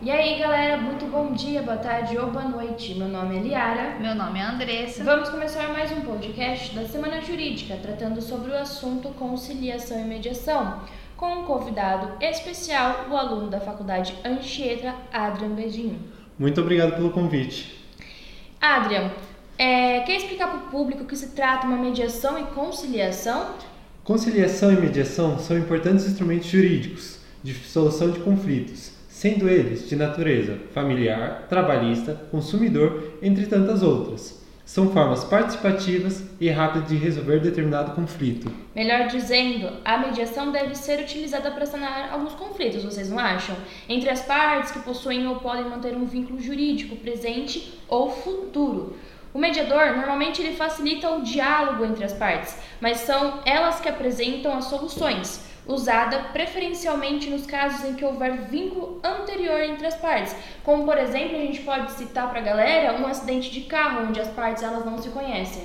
E aí, galera, muito bom dia, boa tarde ou boa noite. Meu nome é Liara. Meu nome é Andressa. Vamos começar mais um podcast da Semana Jurídica, tratando sobre o assunto conciliação e mediação, com um convidado especial, o aluno da Faculdade Anchieta, Adrian Bedinho. Muito obrigado pelo convite. Adrian, é, quer explicar para o público o que se trata uma mediação e conciliação? Conciliação e mediação são importantes instrumentos jurídicos de solução de conflitos sendo eles de natureza familiar, trabalhista, consumidor, entre tantas outras. São formas participativas e rápidas de resolver determinado conflito. Melhor dizendo, a mediação deve ser utilizada para sanar alguns conflitos, vocês não acham? Entre as partes que possuem ou podem manter um vínculo jurídico presente ou futuro. O mediador normalmente ele facilita o diálogo entre as partes, mas são elas que apresentam as soluções usada preferencialmente nos casos em que houver vínculo anterior entre as partes. Como, por exemplo, a gente pode citar para a galera um acidente de carro onde as partes elas não se conhecem.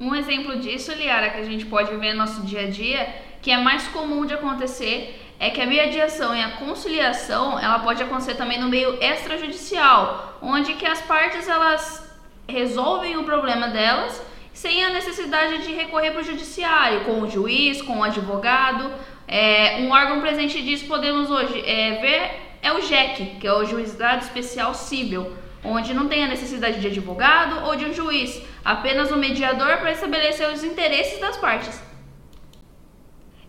Um exemplo disso, Liara, que a gente pode ver no nosso dia a dia, que é mais comum de acontecer, é que a mediação e a conciliação, ela pode acontecer também no meio extrajudicial, onde que as partes elas resolvem o problema delas sem a necessidade de recorrer para o judiciário, com o juiz, com o advogado, é, um órgão presente disso podemos hoje é, ver é o JEC, que é o Juizado Especial Civil, onde não tem a necessidade de advogado ou de um juiz, apenas um mediador para estabelecer os interesses das partes.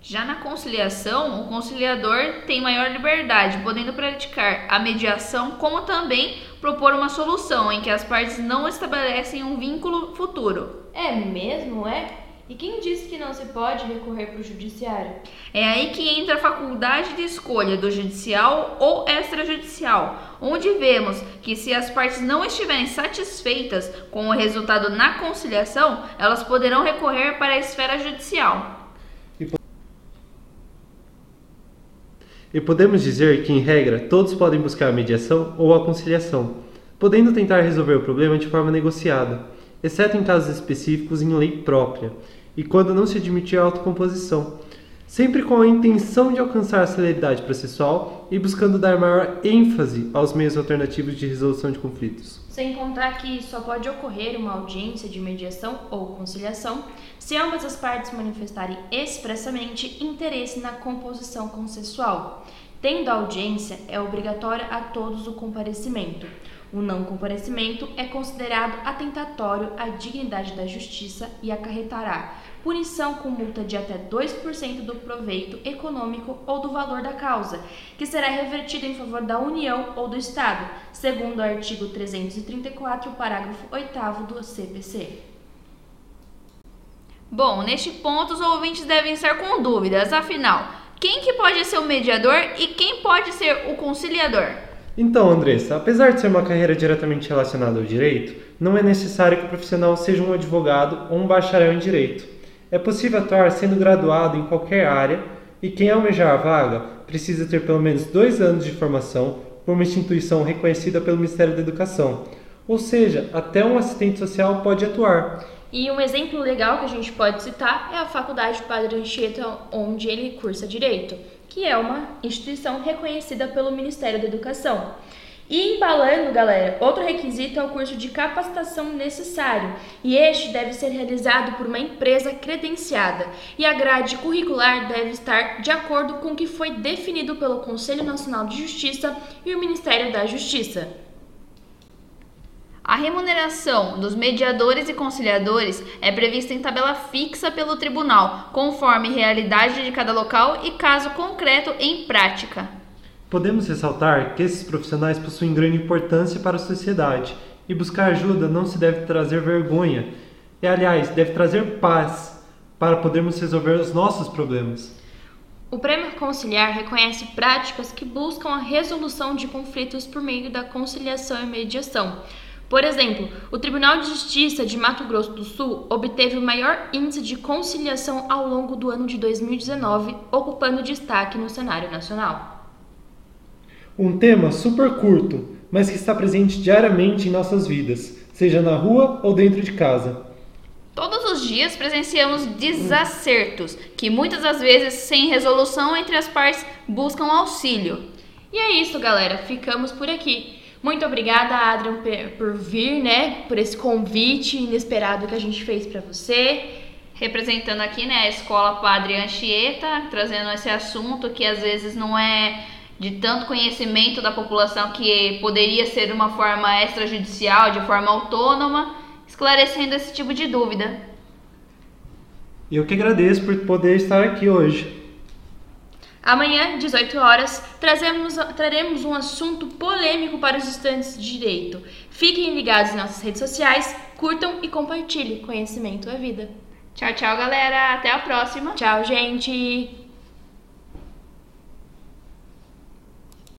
Já na conciliação, o conciliador tem maior liberdade, podendo praticar a mediação, como também propor uma solução em que as partes não estabelecem um vínculo futuro. É mesmo, é? E quem disse que não se pode recorrer para o judiciário? É aí que entra a faculdade de escolha do judicial ou extrajudicial, onde vemos que se as partes não estiverem satisfeitas com o resultado na conciliação, elas poderão recorrer para a esfera judicial. E podemos dizer que, em regra, todos podem buscar a mediação ou a conciliação, podendo tentar resolver o problema de forma negociada exceto em casos específicos em lei própria, e quando não se admitir a autocomposição, sempre com a intenção de alcançar a celeridade processual e buscando dar maior ênfase aos meios alternativos de resolução de conflitos. Sem contar que só pode ocorrer uma audiência de mediação ou conciliação se ambas as partes manifestarem expressamente interesse na composição consensual. Tendo a audiência, é obrigatória a todos o comparecimento. O não comparecimento é considerado atentatório à dignidade da justiça e acarretará punição com multa de até 2% do proveito econômico ou do valor da causa, que será revertido em favor da União ou do Estado, segundo o artigo 334, parágrafo 8 do CPC. Bom, neste ponto os ouvintes devem estar com dúvidas, afinal, quem que pode ser o mediador e quem pode ser o conciliador? Então, Andressa, apesar de ser uma carreira diretamente relacionada ao direito, não é necessário que o profissional seja um advogado ou um bacharel em direito. É possível atuar sendo graduado em qualquer área e quem almejar a vaga precisa ter pelo menos dois anos de formação por uma instituição reconhecida pelo Ministério da Educação. Ou seja, até um assistente social pode atuar. E um exemplo legal que a gente pode citar é a Faculdade Padre Anchieta, onde ele cursa Direito que é uma instituição reconhecida pelo Ministério da Educação. E embalando, galera, outro requisito é o curso de capacitação necessário, e este deve ser realizado por uma empresa credenciada, e a grade curricular deve estar de acordo com o que foi definido pelo Conselho Nacional de Justiça e o Ministério da Justiça. A remuneração dos mediadores e conciliadores é prevista em tabela fixa pelo tribunal, conforme realidade de cada local e caso concreto em prática. Podemos ressaltar que esses profissionais possuem grande importância para a sociedade e buscar ajuda não se deve trazer vergonha, e aliás, deve trazer paz para podermos resolver os nossos problemas. O Prêmio Conciliar reconhece práticas que buscam a resolução de conflitos por meio da conciliação e mediação por exemplo, o Tribunal de Justiça de Mato Grosso do Sul obteve o maior índice de conciliação ao longo do ano de 2019, ocupando destaque no cenário nacional. Um tema super curto, mas que está presente diariamente em nossas vidas, seja na rua ou dentro de casa. Todos os dias presenciamos desacertos que muitas das vezes, sem resolução entre as partes, buscam auxílio. E é isso, galera. Ficamos por aqui. Muito obrigada, Adrian, por vir, né? Por esse convite inesperado que a gente fez para você. Representando aqui, né, a Escola Padre Anchieta, trazendo esse assunto que às vezes não é de tanto conhecimento da população que poderia ser de uma forma extrajudicial, de forma autônoma, esclarecendo esse tipo de dúvida. Eu que agradeço por poder estar aqui hoje. Amanhã, 18 horas, trazemos, traremos um assunto polêmico para os estudantes de direito. Fiquem ligados em nossas redes sociais, curtam e compartilhem. Conhecimento é vida. Tchau, tchau, galera. Até a próxima. Tchau, gente.